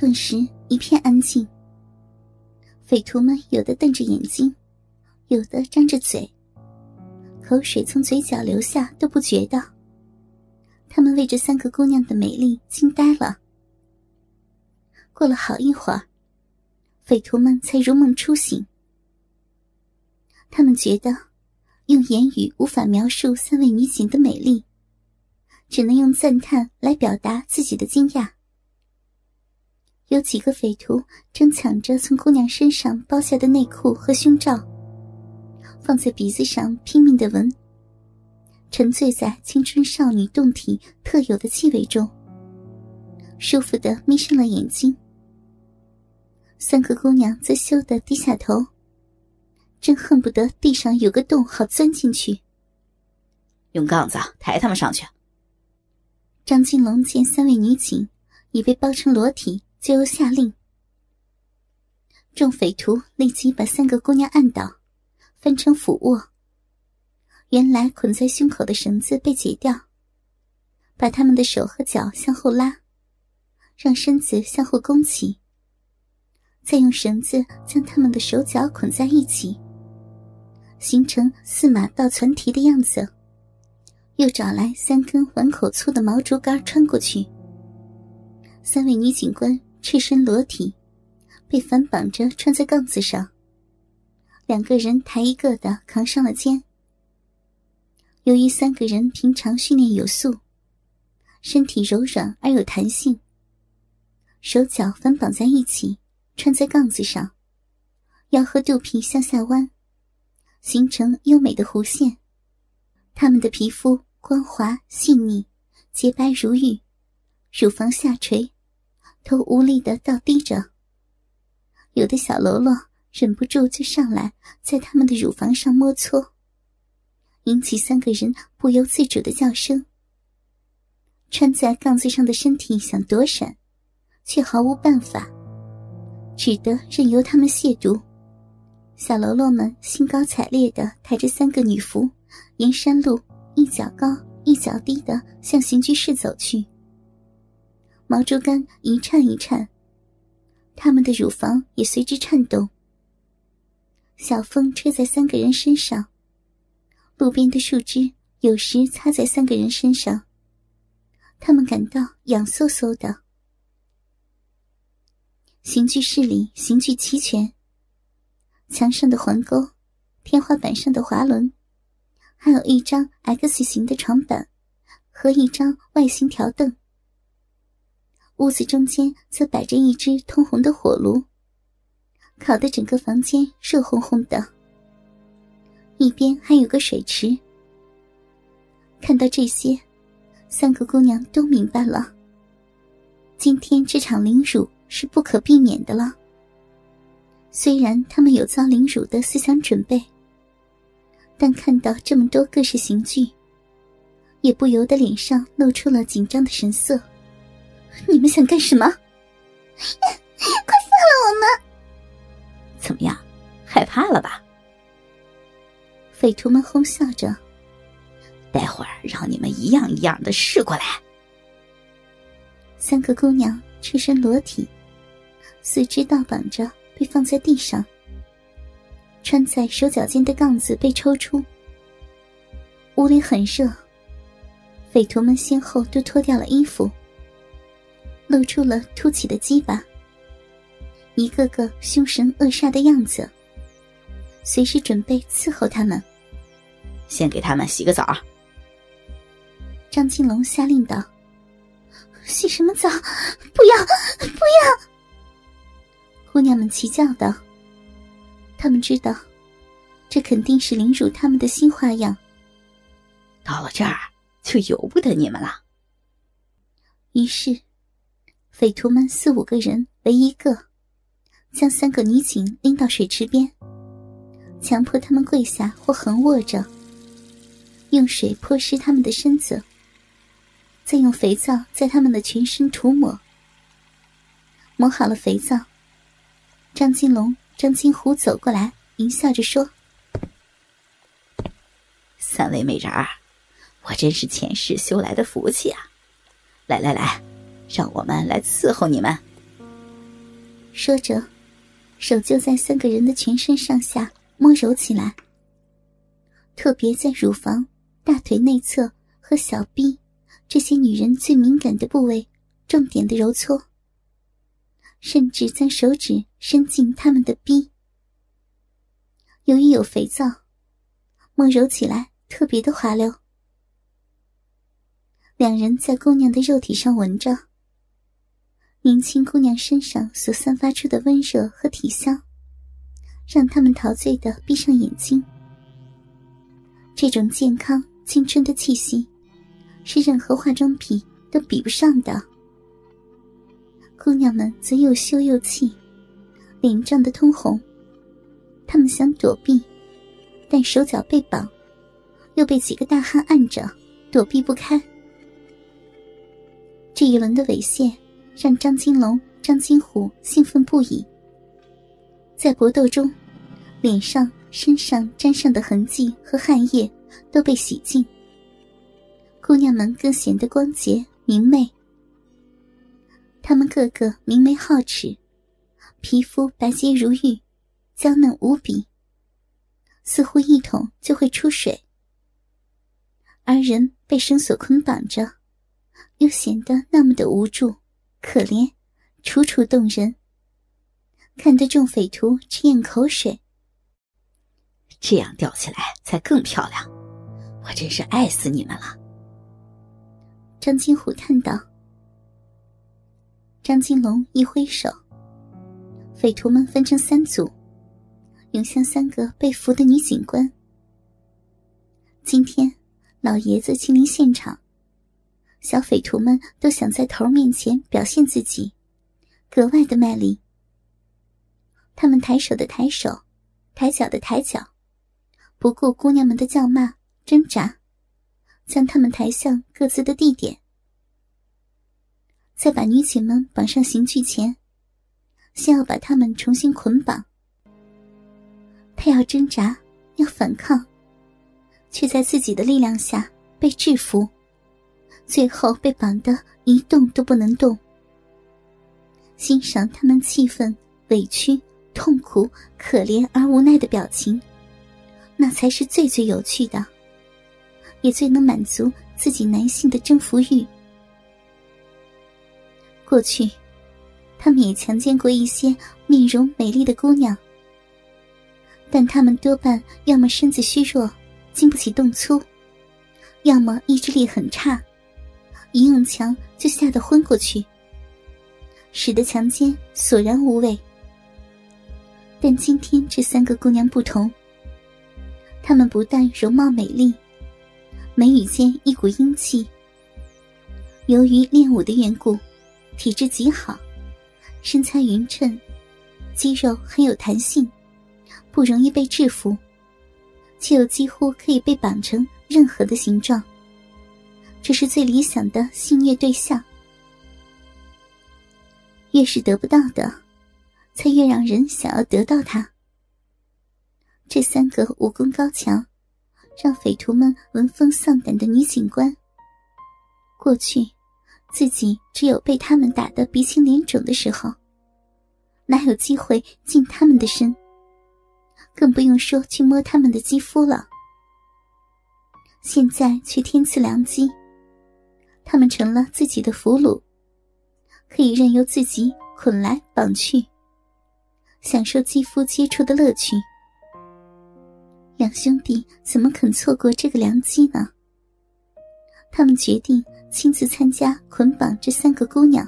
顿时一片安静。匪徒们有的瞪着眼睛，有的张着嘴，口水从嘴角流下都不觉得。他们为这三个姑娘的美丽惊呆了。过了好一会儿，匪徒们才如梦初醒。他们觉得，用言语无法描述三位女警的美丽，只能用赞叹来表达自己的惊讶。有几个匪徒正抢着从姑娘身上剥下的内裤和胸罩，放在鼻子上拼命的闻，沉醉在青春少女动体特有的气味中，舒服的眯上了眼睛。三个姑娘则羞得低下头，真恨不得地上有个洞好钻进去。用杠子抬他们上去。张金龙见三位女警已被包成裸体。就下令，众匪徒立即把三个姑娘按倒，翻成俯卧。原来捆在胸口的绳子被解掉，把他们的手和脚向后拉，让身子向后弓起，再用绳子将他们的手脚捆在一起，形成四马倒攒蹄的样子。又找来三根碗口粗的毛竹竿穿过去，三位女警官。赤身裸体，被反绑着穿在杠子上。两个人抬一个的扛上了肩。由于三个人平常训练有素，身体柔软而有弹性，手脚反绑在一起，穿在杠子上，腰和肚皮向下弯，形成优美的弧线。他们的皮肤光滑细腻，洁白如玉，乳房下垂。头无力的倒低着，有的小喽啰忍不住就上来，在他们的乳房上摸搓，引起三个人不由自主的叫声。穿在杠子上的身体想躲闪，却毫无办法，只得任由他们亵渎。小喽啰们兴高采烈的抬着三个女仆，沿山路一脚高一脚低的向刑具室走去。毛竹竿一颤一颤，他们的乳房也随之颤动。小风吹在三个人身上，路边的树枝有时擦在三个人身上，他们感到痒飕飕的。刑具室里刑具齐全，墙上的环钩，天花板上的滑轮，还有一张 X 型的床板和一张外形条凳。屋子中间则摆着一只通红的火炉，烤得整个房间热烘烘的。一边还有个水池。看到这些，三个姑娘都明白了，今天这场凌辱是不可避免的了。虽然他们有遭凌辱的思想准备，但看到这么多各式刑具，也不由得脸上露出了紧张的神色。你们想干什么？快放了我们！怎么样，害怕了吧？匪徒们哄笑着。待会儿让你们一样一样的试过来。三个姑娘赤身裸体，四肢倒绑着被放在地上，穿在手脚间的杠子被抽出。屋里很热，匪徒们先后都脱掉了衣服。露出了凸起的鸡巴，一个个凶神恶煞的样子，随时准备伺候他们。先给他们洗个澡。张金龙下令道：“洗什么澡？不要，不要！”姑娘们齐叫道：“他们知道，这肯定是凌辱他们的新花样。到了这儿，就由不得你们了。”于是。匪徒们四五个人为一个，将三个女警拎到水池边，强迫他们跪下或横卧着，用水泼湿他们的身子，再用肥皂在他们的全身涂抹。抹好了肥皂，张金龙、张金虎走过来，淫笑着说：“三位美人儿，我真是前世修来的福气啊！来来来。”让我们来伺候你们。说着，手就在三个人的全身上下摸揉起来，特别在乳房、大腿内侧和小臂这些女人最敏感的部位，重点的揉搓，甚至将手指伸进他们的臂。由于有肥皂，摸揉起来特别的滑溜。两人在姑娘的肉体上闻着。年轻姑娘身上所散发出的温热和体香，让他们陶醉的闭上眼睛。这种健康青春的气息，是任何化妆品都比不上的。姑娘们则又羞又气，脸涨得通红。她们想躲避，但手脚被绑，又被几个大汉按着，躲避不开。这一轮的猥亵。让张金龙、张金虎兴奋不已。在搏斗中，脸上、身上沾上的痕迹和汗液都被洗净，姑娘们更显得光洁明媚。她们个个明眉皓齿，皮肤白洁如玉，娇嫩无比，似乎一捅就会出水。而人被绳索捆绑着，又显得那么的无助。可怜，楚楚动人，看得众匪徒直咽口水。这样吊起来才更漂亮，我真是爱死你们了。张金虎叹道。张金龙一挥手，匪徒们分成三组，涌向三个被俘的女警官。今天，老爷子亲临现场。小匪徒们都想在头面前表现自己，格外的卖力。他们抬手的抬手，抬脚的抬脚，不顾姑娘们的叫骂、挣扎，将他们抬向各自的地点。在把女警们绑上刑具前，先要把他们重新捆绑。他要挣扎，要反抗，却在自己的力量下被制服。最后被绑得一动都不能动。欣赏他们气愤、委屈、痛苦、可怜而无奈的表情，那才是最最有趣的，也最能满足自己男性的征服欲。过去，他们也强奸过一些面容美丽的姑娘，但他们多半要么身子虚弱，经不起动粗，要么意志力很差。一用强就吓得昏过去，使得强奸索然无味。但今天这三个姑娘不同，她们不但容貌美丽，眉宇间一股英气。由于练武的缘故，体质极好，身材匀称，肌肉很有弹性，不容易被制服，却又几乎可以被绑成任何的形状。这是最理想的性虐对象，越是得不到的，才越让人想要得到它。这三个武功高强、让匪徒们闻风丧胆的女警官，过去自己只有被他们打得鼻青脸肿的时候，哪有机会近他们的身，更不用说去摸他们的肌肤了。现在却天赐良机。他们成了自己的俘虏，可以任由自己捆来绑去，享受肌肤接触的乐趣。两兄弟怎么肯错过这个良机呢？他们决定亲自参加捆绑这三个姑娘。